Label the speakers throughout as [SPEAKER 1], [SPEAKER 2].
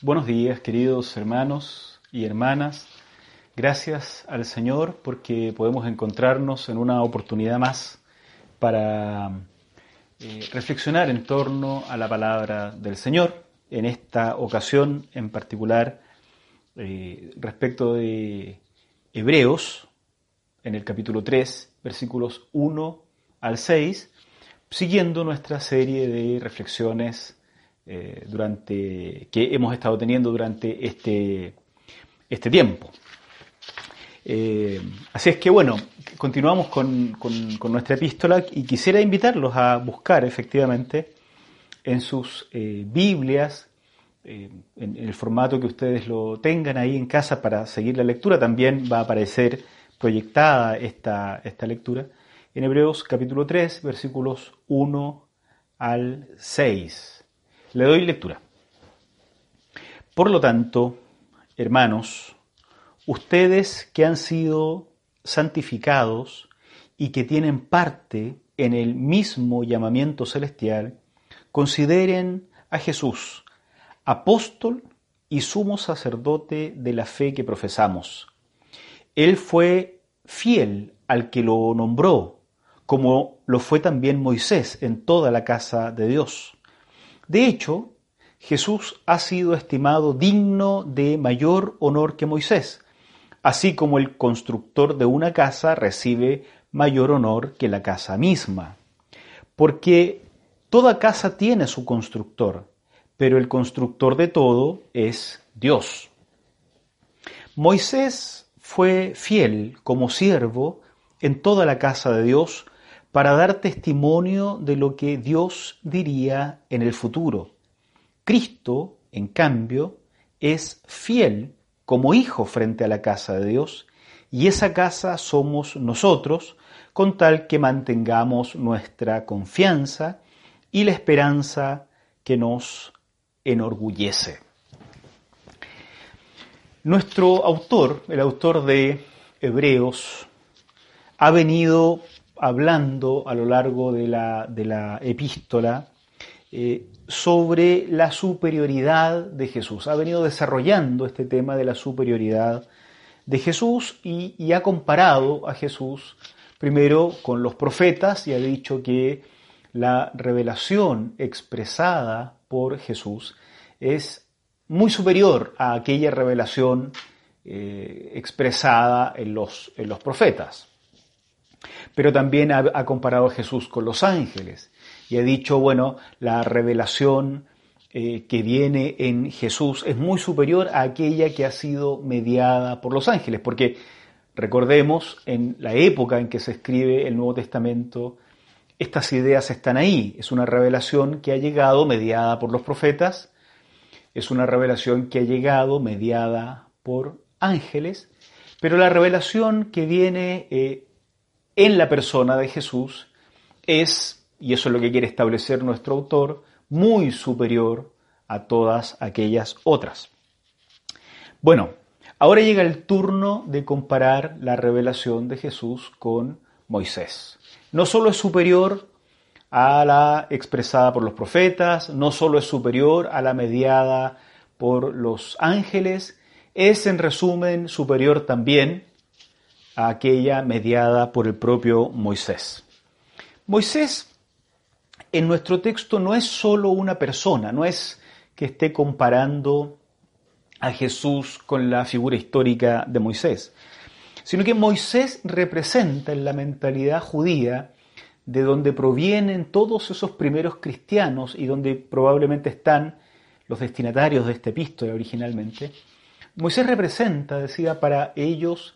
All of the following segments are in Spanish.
[SPEAKER 1] Buenos días, queridos hermanos y hermanas. Gracias al Señor porque podemos encontrarnos en una oportunidad más para eh, reflexionar en torno a la palabra del Señor. En esta ocasión en particular eh, respecto de Hebreos, en el capítulo 3, versículos 1 al 6, siguiendo nuestra serie de reflexiones eh, durante, que hemos estado teniendo durante este, este tiempo. Eh, así es que bueno, continuamos con, nuestra epístola y quisiera invitarlos a buscar efectivamente en sus eh, Biblias, en, el formato que ustedes lo tengan ahí en casa para seguir la lectura, también va a aparecer proyectada esta, esta lectura, en Hebreos capítulo 3, versículos 1 al 6. Le doy lectura. Por lo tanto, hermanos, ustedes que han sido santificados y que tienen parte en el mismo llamamiento celestial, consideren a Jesús apóstol y sumo sacerdote de la fe que profesamos. Él fue fiel al que lo nombró, como lo fue también Moisés en toda la casa de Dios. De hecho, Jesús ha sido estimado digno de mayor honor que Moisés, así como el constructor de una casa recibe mayor honor que la casa misma. Porque toda casa tiene su constructor, pero el constructor de todo es Dios. Moisés fue fiel como siervo en toda la casa de Dios para dar testimonio de lo que Dios diría en el futuro. Cristo, en cambio, es fiel como hijo frente a la casa de Dios, y esa casa somos nosotros, con tal que mantengamos nuestra confianza y la esperanza que nos enorgullece. Nuestro autor, el autor de Hebreos, ha venido hablando a lo largo de la, epístola eh, sobre la superioridad de Jesús. Ha venido desarrollando este tema de la superioridad de Jesús y, ha comparado a Jesús primero con los profetas y ha dicho que la revelación expresada por Jesús es muy superior a aquella revelación eh, expresada en los, en los profetas. Pero también ha, comparado a Jesús con los ángeles y ha dicho, bueno, la revelación eh, que viene en Jesús es muy superior a aquella que ha sido mediada por los ángeles, porque recordemos, en la época en que se escribe el Nuevo Testamento, estas ideas están ahí. Es una revelación que ha llegado mediada por los profetas, es una revelación que ha llegado mediada por ángeles, pero la revelación que viene eh, en la persona de Jesús es, y eso es lo que quiere establecer nuestro autor, muy superior a todas aquellas otras. Bueno, ahora llega el turno de comparar la revelación de Jesús con Moisés. No solo es superior a la expresada por los profetas, no solo es superior a la mediada por los ángeles, es en resumen superior también aquella mediada por el propio Moisés. Moisés en nuestro texto no es solo una persona, no es que esté comparando a Jesús con la figura histórica de Moisés, sino que Moisés representa en la mentalidad judía de donde provienen todos esos primeros cristianos y donde probablemente están los destinatarios de esta epístola originalmente. Moisés representa, decía, para ellos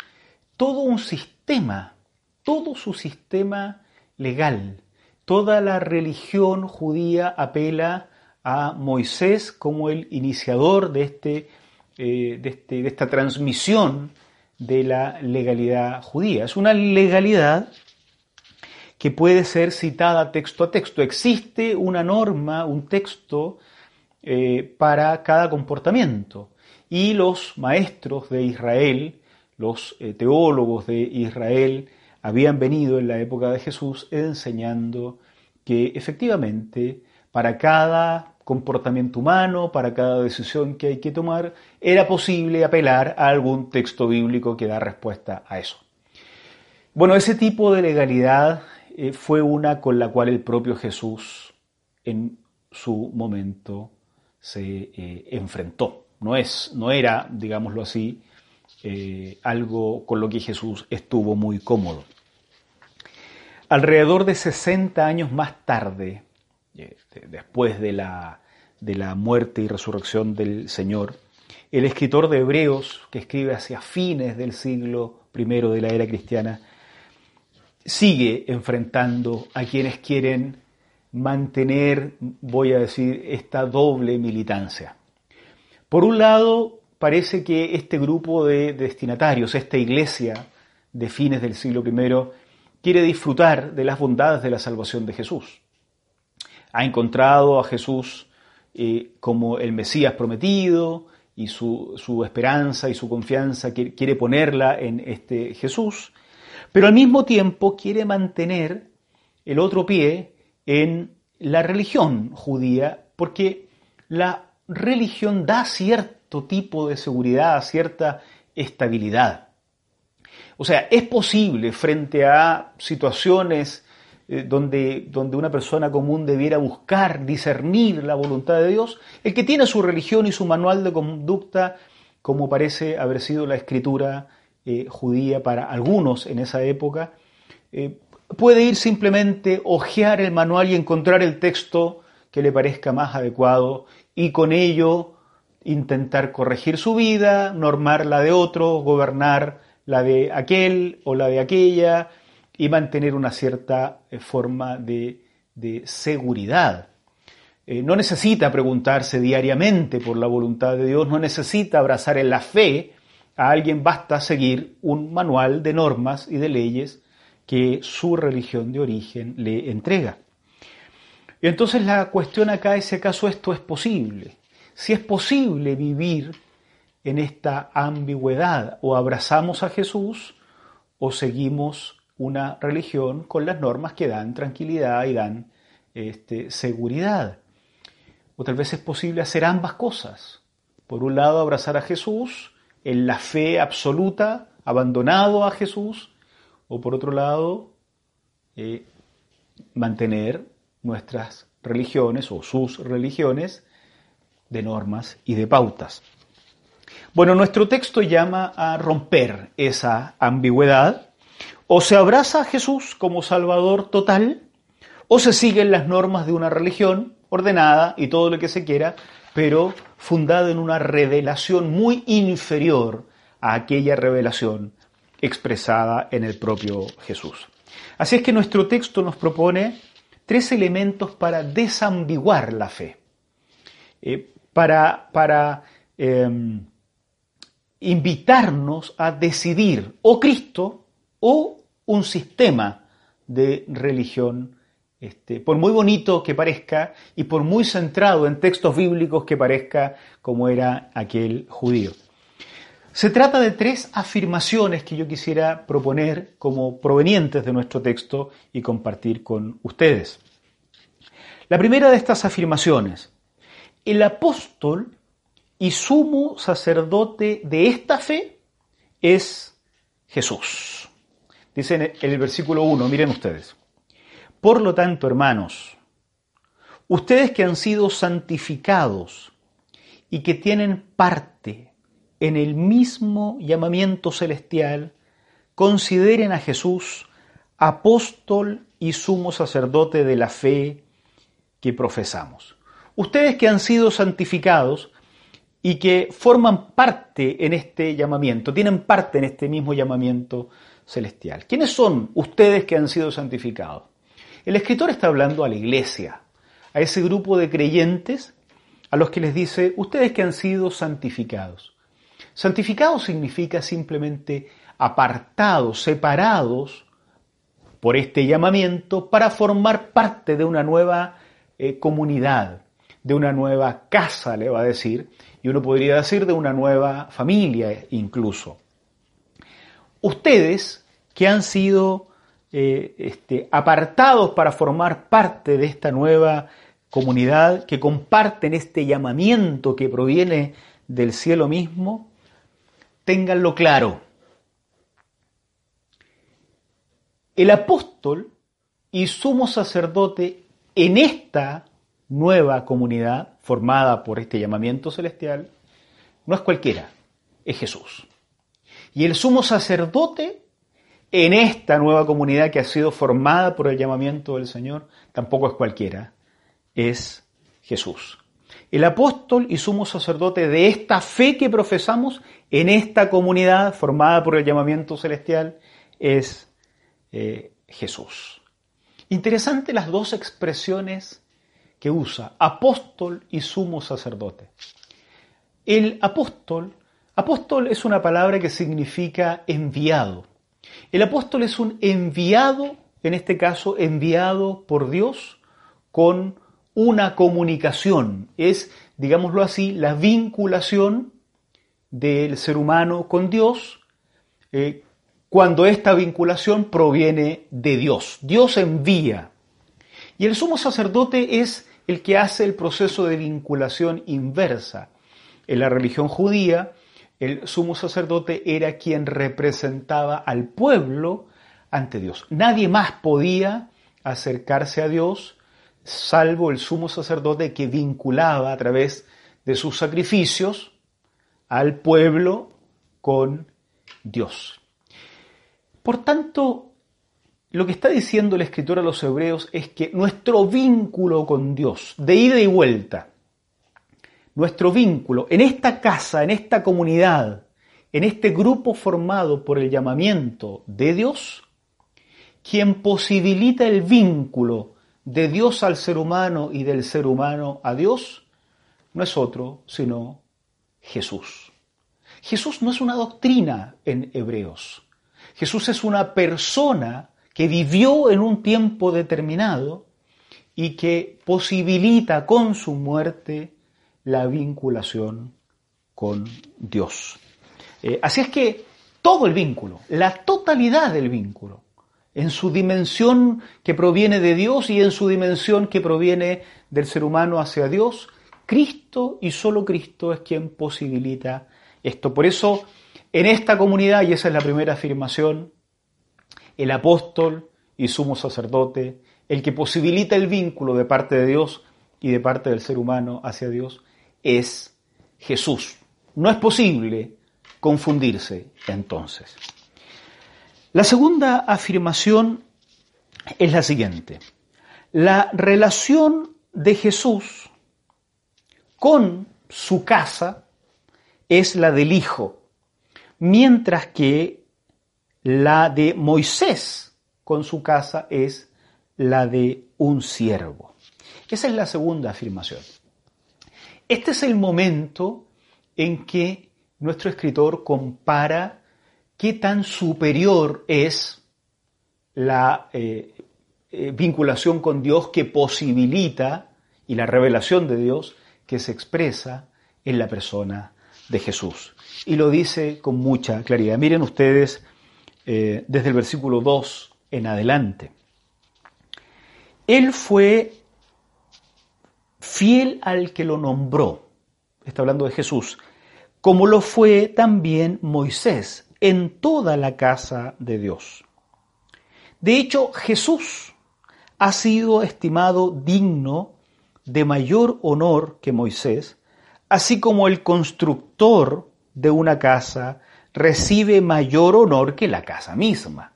[SPEAKER 1] todo un sistema, todo su sistema legal. Toda la religión judía apela a Moisés como el iniciador de, este, eh, de, este, de esta transmisión de la legalidad judía. Es una legalidad que puede ser citada texto a texto. Existe una norma, un texto eh, para cada comportamiento. Y los maestros de Israel, los eh, teólogos de Israel, habían venido en la época de Jesús enseñando que efectivamente para cada comportamiento humano, para cada decisión que hay que tomar, era posible apelar a algún texto bíblico que da respuesta a eso. Bueno, ese tipo de legalidad eh, fue una con la cual el propio Jesús en su momento se eh, enfrentó. No, es, no era, digámoslo así, eh, algo con lo que Jesús estuvo muy cómodo. Alrededor de 60 años más tarde, después de la, de la muerte y resurrección del Señor, el escritor de Hebreos, que escribe hacia fines del siglo I de la era cristiana, sigue enfrentando a quienes quieren mantener, voy a decir, esta doble militancia. Por un lado, parece que este grupo de destinatarios, esta iglesia de fines del siglo I, quiere disfrutar de las bondades de la salvación de Jesús. Ha encontrado a Jesús eh, como el Mesías prometido y su, su esperanza y su confianza quiere ponerla en este Jesús pero al mismo tiempo quiere mantener el otro pie en la religión judía, porque la religión da tipo de seguridad, cierta estabilidad. O sea, es posible frente a situaciones eh, donde, donde una persona común debiera buscar, discernir la voluntad de Dios, el que tiene su religión y su manual de conducta, como parece haber sido la escritura eh, judía para algunos en esa época, eh, puede ir simplemente ojear el manual y encontrar el texto que le parezca más adecuado y con ello intentar corregir su vida, normar la de otro, gobernar la de aquel o la de aquella y mantener una cierta eh, forma de, seguridad. no necesita preguntarse diariamente por la voluntad de Dios, no necesita abrazar en la fe a alguien basta seguir un manual de normas y de leyes que su religión de origen le entrega. Entonces la cuestión acá es acaso esto es posible. Si es posible vivir en esta ambigüedad, o abrazamos a Jesús o seguimos una religión con las normas que dan tranquilidad y dan este, seguridad. O tal vez es posible hacer ambas cosas. Por un lado, abrazar a Jesús en la fe absoluta, abandonado a Jesús, o por otro lado, eh, mantener nuestras religiones o sus religiones de normas y de pautas. Bueno, nuestro texto llama a romper esa ambigüedad. O se abraza a Jesús como Salvador total, o se siguen las normas de una religión ordenada y todo lo que se quiera, pero fundada en una revelación muy inferior a aquella revelación expresada en el propio Jesús. Así es que nuestro texto nos propone tres elementos para desambiguar la fe, eh, para, para em, invitarnos a decidir o Cristo o un sistema de religión este, por muy bonito que parezca y por muy centrado en textos bíblicos que parezca como era aquel judío. Se trata de tres afirmaciones que yo quisiera proponer como provenientes de nuestro texto y compartir con ustedes. La primera de estas afirmaciones, el apóstol y sumo sacerdote de esta fe es Jesús. Dice en el versículo 1, miren ustedes. Por lo tanto, hermanos, ustedes que han sido santificados y que tienen parte en el mismo llamamiento celestial, consideren a Jesús apóstol y sumo sacerdote de la fe que profesamos. Ustedes que han sido santificados y que forman parte en este llamamiento, tienen parte en este mismo llamamiento celestial. ¿Quiénes son ustedes que han sido santificados? El escritor está hablando a la iglesia, a ese grupo de creyentes a los que les dice, ustedes que han sido santificados. Santificados significa simplemente apartados, separados por este llamamiento para formar parte de una nueva eh, comunidad, de una nueva casa, le va a decir, y uno podría decir de una nueva familia incluso. Ustedes que han sido eh, este, apartados para formar parte de esta nueva comunidad, que comparten este llamamiento que proviene del cielo mismo, ténganlo claro. El apóstol y sumo sacerdote en esta nueva comunidad formada por este llamamiento celestial no es cualquiera, es Jesús. Y el sumo sacerdote en esta nueva comunidad que ha sido formada por el llamamiento del Señor tampoco es cualquiera, es Jesús. El apóstol y sumo sacerdote de esta fe que profesamos en esta comunidad formada por el llamamiento celestial es eh, Jesús. Interesante las dos expresiones que usa, apóstol y sumo sacerdote. El apóstol, apóstol es una palabra que significa enviado. El apóstol es un enviado, en este caso enviado por Dios con una comunicación. Es, digámoslo así, la vinculación del ser humano con Dios eh, cuando esta vinculación proviene de Dios. Dios envía. Y el sumo sacerdote es el que hace el proceso de vinculación inversa. En la religión judía, el sumo sacerdote era quien representaba al pueblo ante Dios. Nadie más podía acercarse a Dios salvo el sumo sacerdote que vinculaba a través de sus sacrificios al pueblo con Dios. Por tanto, lo que está diciendo el escritor a los hebreos es que nuestro vínculo con Dios, de ida y vuelta, nuestro vínculo en esta casa, en esta comunidad, en este grupo formado por el llamamiento de Dios, quien posibilita el vínculo de Dios al ser humano y del ser humano a Dios, no es otro sino Jesús. Jesús no es una doctrina en Hebreos. Jesús es una persona que vivió en un tiempo determinado y que posibilita con su muerte la vinculación con Dios. Eh, así es que todo el vínculo, la totalidad del vínculo, en su dimensión que proviene de Dios y en su dimensión que proviene del ser humano hacia Dios, Cristo y solo Cristo es quien posibilita esto. Por eso, en esta comunidad, y esa es la primera afirmación, el apóstol y sumo sacerdote, el que posibilita el vínculo de parte de Dios y de parte del ser humano hacia Dios, es Jesús. No es posible confundirse entonces. La segunda afirmación es la siguiente. La relación de Jesús con su casa es la del Hijo, mientras que la de Moisés con su casa es la de un siervo. Esa es la segunda afirmación. Este es el momento en que nuestro escritor compara qué tan superior es la eh, eh, vinculación con Dios que posibilita y la revelación de Dios que se expresa en la persona de Jesús. Y lo dice con mucha claridad. Miren ustedes eh, desde el versículo 2 en adelante. Él fue fiel al que lo nombró, está hablando de Jesús, como lo fue también Moisés en toda la casa de Dios. De hecho, Jesús ha sido estimado digno de mayor honor que Moisés, así como el constructor de una casa recibe mayor honor que la casa misma.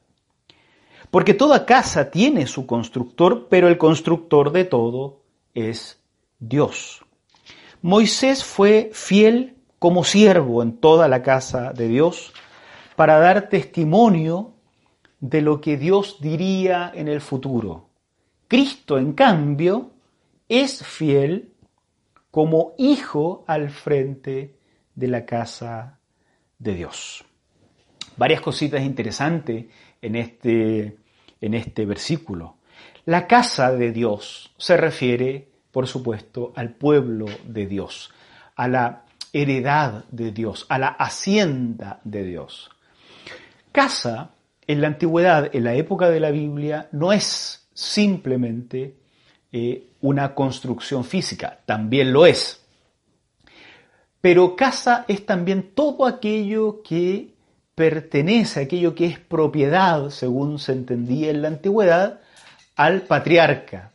[SPEAKER 1] Porque toda casa tiene su constructor, pero el constructor de todo es Dios. Moisés fue fiel como siervo en toda la casa de Dios para dar testimonio de lo que Dios diría en el futuro. Cristo, en cambio, es fiel como hijo al frente de la casa de Dios. Varias cositas interesantes en este, en este versículo. La casa de Dios se refiere, por supuesto, al pueblo de Dios, a la heredad de Dios, a la hacienda de Dios. Casa, en la antigüedad, en la época de la Biblia, no es simplemente eh, una construcción física, también lo es. Pero casa es también todo aquello que pertenece, aquello que es propiedad, según se entendía en la antigüedad, al patriarca,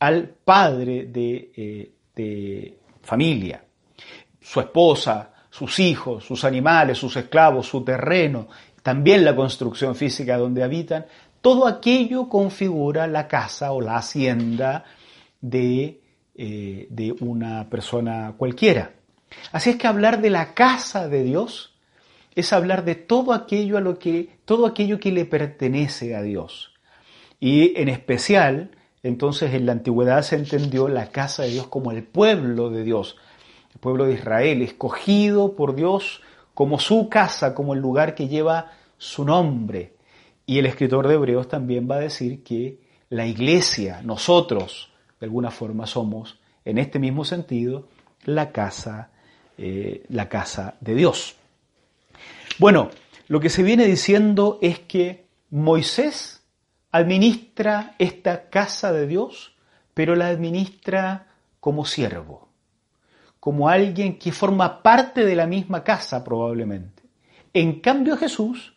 [SPEAKER 1] al padre de, eh, de familia, su esposa, sus hijos, sus animales, sus esclavos, su terreno, también la construcción física donde habitan, todo aquello configura la casa o la hacienda de, eh, de una persona cualquiera. Así es que hablar de la casa de Dios es hablar de todo aquello a lo que todo aquello que le pertenece a Dios. Y en especial, entonces en la antigüedad se entendió la casa de Dios como el pueblo de Dios, el pueblo de Israel, escogido por Dios como su casa, como el lugar que lleva su nombre. Y el escritor de Hebreos también va a decir que la iglesia, nosotros, de alguna forma somos, en este mismo sentido, la casa, eh, la casa de Dios. Bueno, lo que se viene diciendo es que Moisés administra esta casa de Dios, pero la administra como siervo, como alguien que forma parte de la misma casa probablemente. En cambio Jesús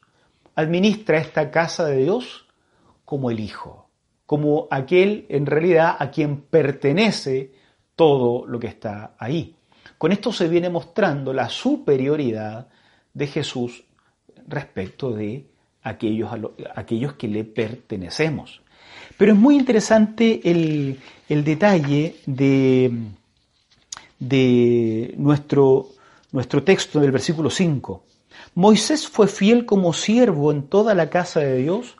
[SPEAKER 1] administra esta casa de Dios como el Hijo, como aquel en realidad a quien pertenece todo lo que está ahí. Con esto se viene mostrando la superioridad de Jesús respecto de aquellos, que le pertenecemos. Pero es muy interesante el, detalle de, de nuestro, nuestro texto del versículo 5. Moisés fue fiel como siervo en toda la casa de Dios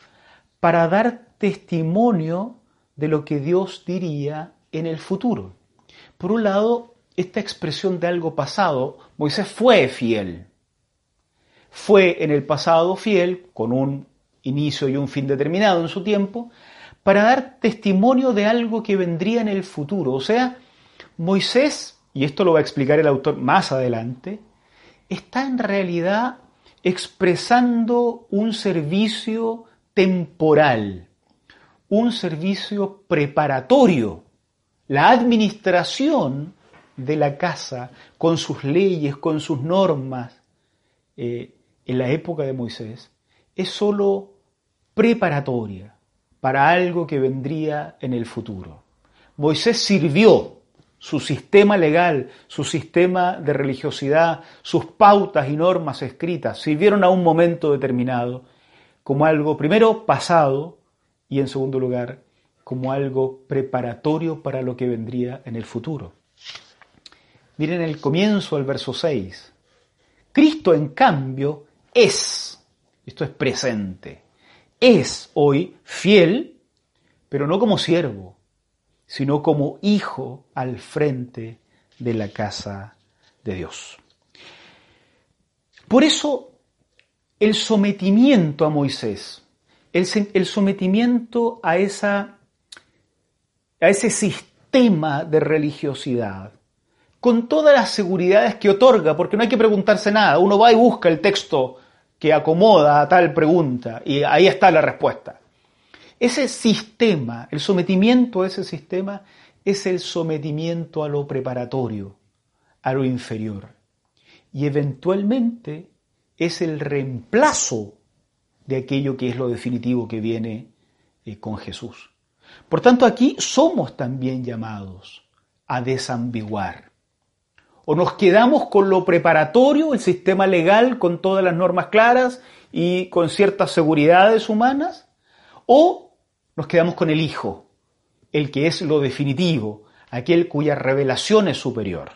[SPEAKER 1] para dar testimonio de lo que Dios diría en el futuro. Por un lado, esta expresión de algo pasado, Moisés fue fiel. Fue en el pasado fiel, con un inicio y un fin determinado en su tiempo, para dar testimonio de algo que vendría en el futuro. O sea, Moisés, y esto lo va a explicar el autor más adelante, está en realidad expresando un servicio temporal, un servicio preparatorio, la administración de la casa con sus leyes, con sus normas, eh, en la época de Moisés, es sólo preparatoria para algo que vendría en el futuro. Moisés sirvió su sistema legal, su sistema de religiosidad, sus pautas y normas escritas, sirvieron a un momento determinado como algo, primero, pasado y en segundo lugar, como algo preparatorio para lo que vendría en el futuro. Miren el comienzo del verso 6. Cristo, en cambio, es, esto es presente, es hoy fiel, pero no como siervo, sino como hijo al frente de la casa de Dios. Por eso el sometimiento a Moisés, el, sometimiento a, esa, a ese sistema de religiosidad, con todas las seguridades que otorga, porque no hay que preguntarse nada, uno va y busca el texto que acomoda a tal pregunta y ahí está la respuesta. Ese sistema, el sometimiento a ese sistema, es el sometimiento a lo preparatorio, a lo inferior. Y eventualmente es el reemplazo de aquello que es lo definitivo que viene eh, con Jesús. Por tanto, aquí somos también llamados a desambiguar. O nos quedamos con lo preparatorio, el sistema legal con todas las normas claras y con ciertas seguridades humanas, o nos quedamos con el Hijo, el que es lo definitivo, aquel cuya revelación es superior.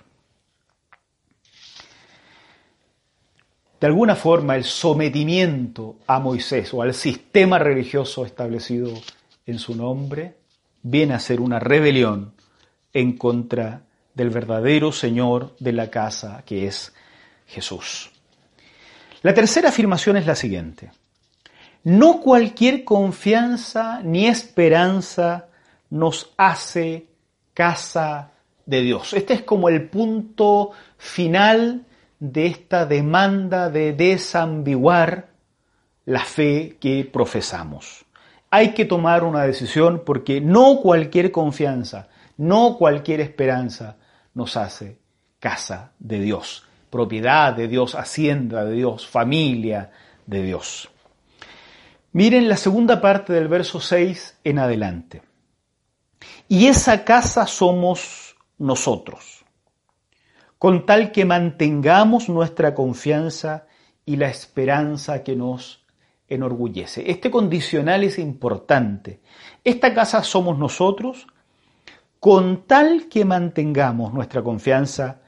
[SPEAKER 1] De alguna forma, el sometimiento a Moisés o al sistema religioso establecido en su nombre viene a ser una rebelión en contra del verdadero Señor de la casa que es Jesús. La tercera afirmación es la siguiente. No cualquier confianza ni esperanza nos hace casa de Dios. Este es como el punto final de esta demanda de desambiguar la fe que profesamos. Hay que tomar una decisión porque no cualquier confianza, no cualquier esperanza nos hace casa de Dios, propiedad de Dios, hacienda de Dios, familia de Dios. Miren la segunda parte del verso 6 en adelante. Y esa casa somos nosotros, con tal que mantengamos nuestra confianza y la esperanza que nos enorgullece. Este condicional es importante. Esta casa somos nosotros, con tal que mantengamos nuestra confianza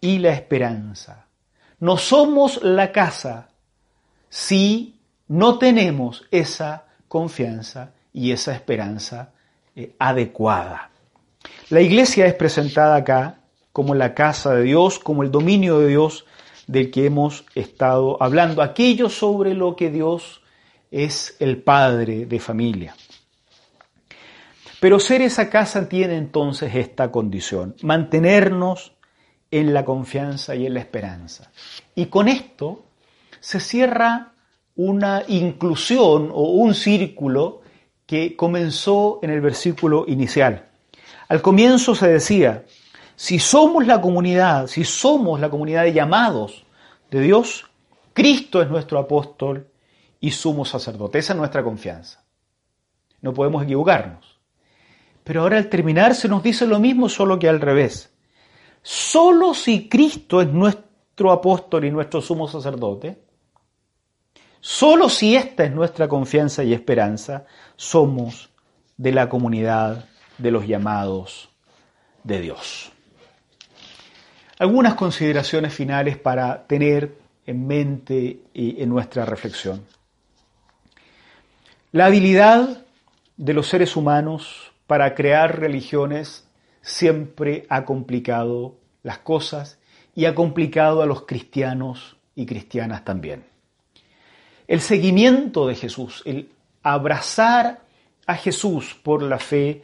[SPEAKER 1] y la esperanza. No somos la casa si no tenemos esa confianza y esa esperanza eh, adecuada. La iglesia es presentada acá como la casa de Dios, como el dominio de Dios del que hemos estado hablando, aquello sobre lo que Dios es el padre de familia. Pero ser esa casa tiene entonces esta condición, mantenernos en la confianza y en la esperanza. Y con esto se cierra una inclusión o un círculo que comenzó en el versículo inicial. Al comienzo se decía, si somos la comunidad, si somos la comunidad de llamados de Dios, Cristo es nuestro apóstol y sumo sacerdote. Esa es nuestra confianza. No podemos equivocarnos. Pero ahora al terminar se nos dice lo mismo, solo que al revés. Solo si Cristo es nuestro apóstol y nuestro sumo sacerdote, solo si esta es nuestra confianza y esperanza, somos de la comunidad de los llamados de Dios. Algunas consideraciones finales para tener en mente y en nuestra reflexión. La habilidad de los seres humanos para crear religiones siempre ha complicado las cosas y ha complicado a los cristianos y cristianas también. El seguimiento de Jesús, el abrazar a Jesús por la fe,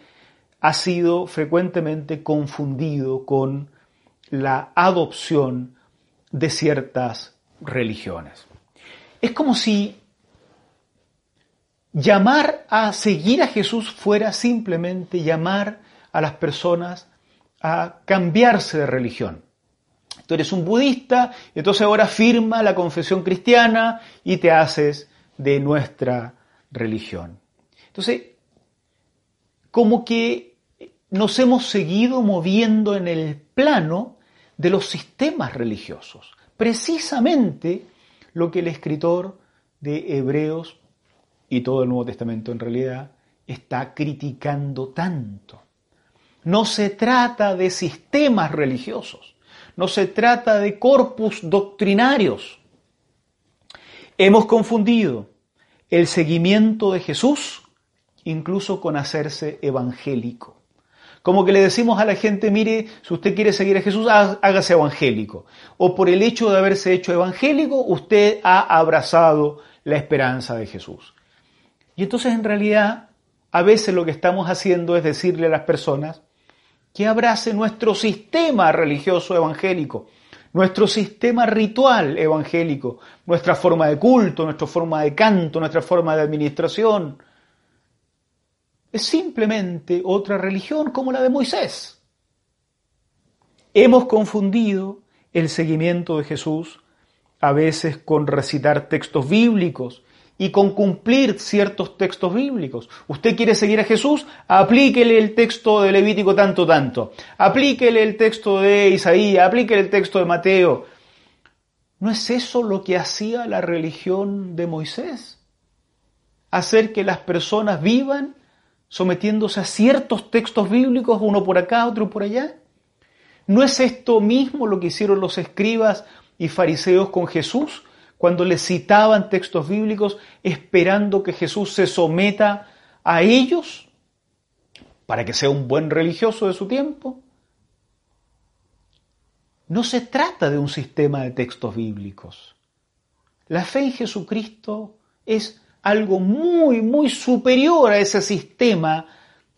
[SPEAKER 1] ha sido frecuentemente confundido con la adopción de ciertas religiones. Es como si llamar a seguir a Jesús fuera simplemente llamar a las personas a cambiarse de religión. Tú eres un budista, entonces ahora firma la confesión cristiana y te haces de nuestra religión. Entonces, como que nos hemos seguido moviendo en el plano de los sistemas religiosos. Precisamente lo que el escritor de Hebreos y todo el Nuevo Testamento en realidad está criticando tanto. No se trata de sistemas religiosos, no se trata de corpus doctrinarios. Hemos confundido el seguimiento de Jesús incluso con hacerse evangélico. Como que le decimos a la gente, mire, si usted quiere seguir a Jesús, hágase evangélico. O por el hecho de haberse hecho evangélico, usted ha abrazado la esperanza de Jesús. Y entonces en realidad a veces lo que estamos haciendo es decirle a las personas que abrace nuestro sistema religioso evangélico, nuestro sistema ritual evangélico, nuestra forma de culto, nuestra forma de canto, nuestra forma de administración. Es simplemente otra religión como la de Moisés. Hemos confundido el seguimiento de Jesús a veces con recitar textos bíblicos y con cumplir ciertos textos bíblicos. Usted quiere seguir a Jesús, aplíquele el texto de Levítico tanto, tanto. Aplíquele el texto de Isaías, aplíquele el texto de Mateo. ¿No es eso lo que hacía la religión de Moisés? Hacer que las personas vivan sometiéndose a ciertos textos bíblicos, uno por acá, otro por allá. ¿No es esto mismo lo que hicieron los escribas y fariseos con Jesús? Cuando le citaban textos bíblicos esperando que Jesús se someta a ellos para que sea un buen religioso de su tiempo? no se trata de un sistema de textos bíblicos. La fe en Jesucristo es algo muy, muy superior a ese sistema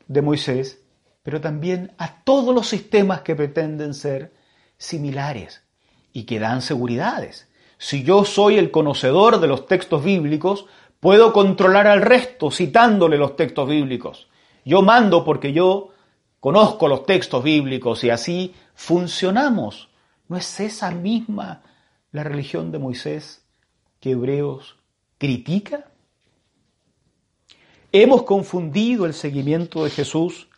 [SPEAKER 1] de Moisés, pero también a todos los sistemas que pretenden ser similares y que dan seguridades. Si yo soy el conocedor de los textos bíblicos, puedo controlar al resto citándole los textos bíblicos. Yo mando porque yo conozco los textos bíblicos y así funcionamos. ¿No es esa misma la religión de Moisés que Hebreos critica? Hemos confundido el seguimiento de Jesús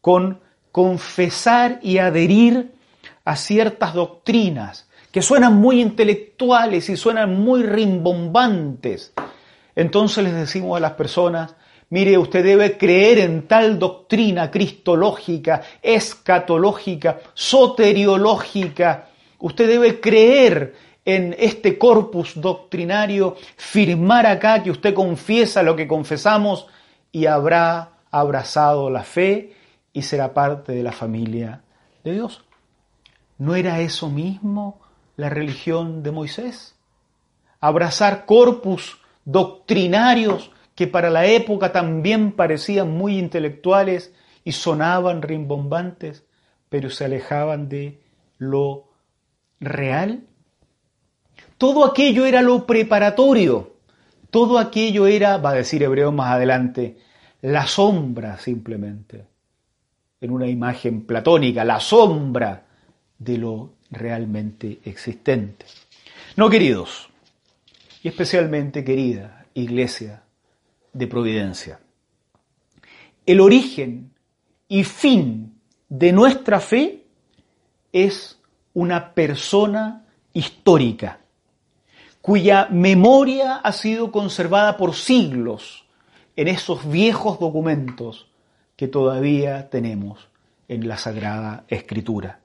[SPEAKER 1] con confesar y adherir a ciertas doctrinas que suenan muy intelectuales y suenan muy rimbombantes. Entonces les decimos a las personas, mire, usted debe creer en tal doctrina cristológica, escatológica, soteriológica. Usted debe creer en este corpus doctrinario, firmar acá que usted confiesa lo que confesamos y habrá abrazado la fe y será parte de la familia de Dios. ¿No era eso mismo la religión de Moisés? Abrazar corpus doctrinarios que para la época también parecían muy intelectuales y sonaban rimbombantes, pero se alejaban de lo real. Todo aquello era lo preparatorio, todo aquello era, va a decir Hebreo más adelante, la sombra simplemente, en una imagen platónica, la sombra de lo realmente existente. No, queridos, y especialmente querida Iglesia de Providencia, el origen y fin de nuestra fe es una persona histórica, cuya memoria ha sido conservada por siglos en esos viejos documentos que todavía tenemos en la Sagrada Escritura.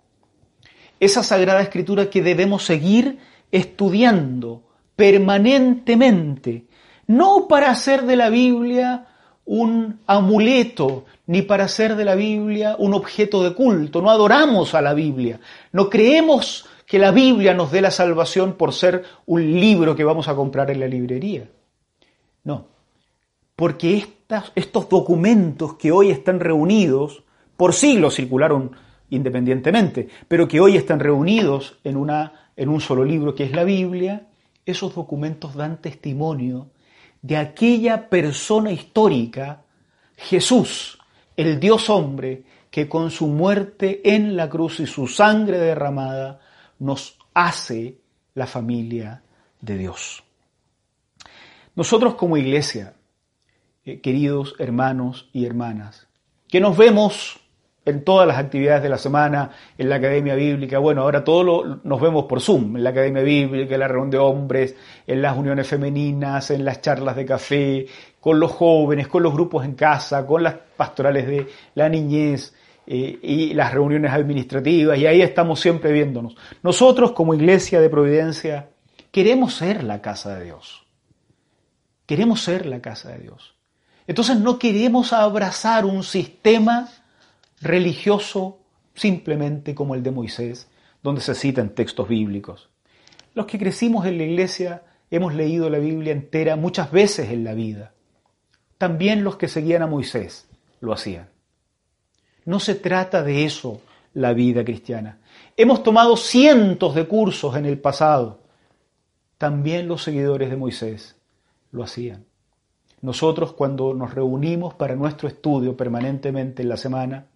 [SPEAKER 1] Esa Sagrada Escritura que debemos seguir estudiando permanentemente, no para hacer de la Biblia un amuleto, ni para hacer de la Biblia un objeto de culto. No adoramos a la Biblia. No creemos que la Biblia nos dé la salvación por ser un libro que vamos a comprar en la librería. No, porque estos documentos que hoy están reunidos, por siglos circularon independientemente, pero que hoy están reunidos en, una, en un solo libro que es la Biblia, esos documentos dan testimonio de aquella persona histórica, Jesús, el Dios hombre, que con su muerte en la cruz y su sangre derramada nos hace la familia de Dios. Nosotros como iglesia eh, queridos hermanos y hermanas, que nos vemos en todas las actividades de la semana, en la Academia Bíblica, bueno, ahora todo nos vemos por Zoom, en la Academia Bíblica, en la reunión de hombres, en las uniones femeninas, en las charlas de café, con los jóvenes, con los grupos en casa, con las pastorales de la niñez eh, y las reuniones administrativas, y ahí estamos siempre viéndonos. Nosotros como Iglesia de Providencia queremos ser la casa de Dios. Queremos ser la casa de Dios. Entonces no queremos abrazar un sistema religioso simplemente como el de Moisés, donde se citan textos bíblicos. Los que crecimos en la iglesia hemos leído la Biblia entera muchas veces en la vida. También los que seguían a Moisés lo hacían. No se trata de eso la vida cristiana. Hemos tomado cientos de cursos en el pasado. También los seguidores de Moisés lo hacían. Nosotros cuando nos reunimos para nuestro estudio permanentemente en la semana,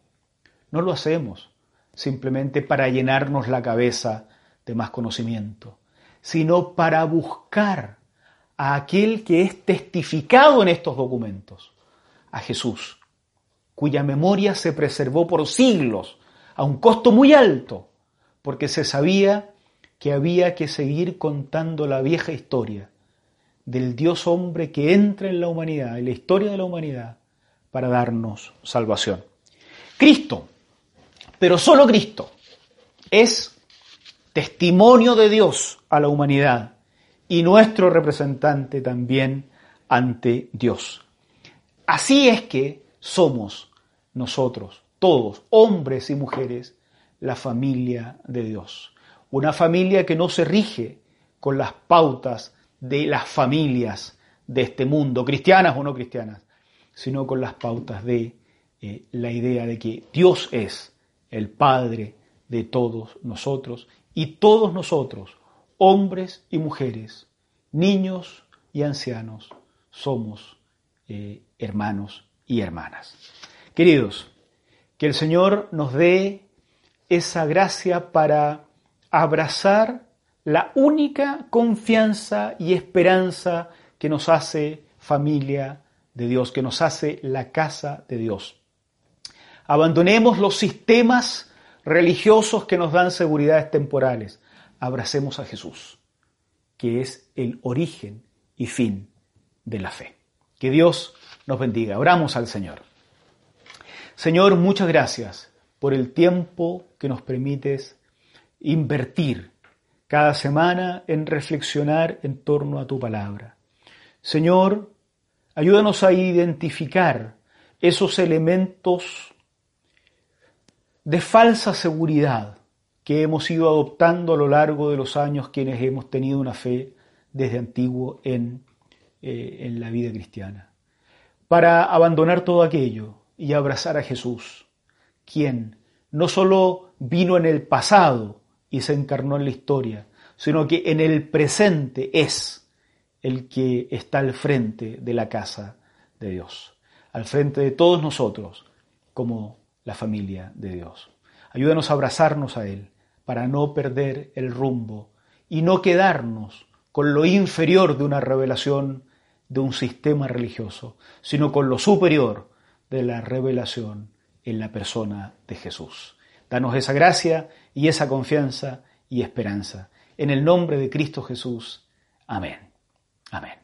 [SPEAKER 1] no lo hacemos simplemente para llenarnos la cabeza de más conocimiento, sino para buscar a aquel que es testificado en estos documentos, a Jesús, cuya memoria se preservó por siglos a un costo muy alto, porque se sabía que había que seguir contando la vieja historia del Dios hombre que entra en la humanidad, en la historia de la humanidad, para darnos salvación. Cristo, pero solo Cristo, es testimonio de Dios a la humanidad y nuestro representante también ante Dios. Así es que somos nosotros, todos, hombres y mujeres, la familia de Dios. una familia que no se rige con las pautas de las familias de este mundo, cristianas o no cristianas, sino con las pautas de eh, la idea de que Dios es el Padre de todos nosotros y todos nosotros, hombres y mujeres, niños y ancianos, somos eh, hermanos y hermanas. Queridos, que el Señor nos dé esa gracia para abrazar la única confianza y esperanza que nos hace familia de Dios, que nos hace la casa de Dios. Abandonemos los sistemas religiosos que nos dan seguridades temporales. Abracemos a Jesús, que es el origen y fin de la fe. Que Dios nos bendiga. Oramos al Señor. Señor, muchas gracias por el tiempo que nos permites invertir cada semana en reflexionar en torno a tu palabra. Señor, ayúdanos a identificar esos elementos de falsa seguridad que hemos ido adoptando a lo largo de los años quienes hemos tenido una fe desde antiguo en, eh, en la vida cristiana, para abandonar todo aquello y abrazar a Jesús, quien no solo vino en el pasado y se encarnó en la historia, sino que en el presente es el que está al frente de la casa de Dios, al frente de todos nosotros como la familia de Dios. Ayúdanos a abrazarnos a Él para no perder el rumbo y no quedarnos con lo inferior de una revelación de un sistema religioso, sino con lo superior de la revelación en la persona de Jesús. Danos esa gracia y esa confianza y esperanza. En el nombre de Cristo Jesús. Amén. Amén.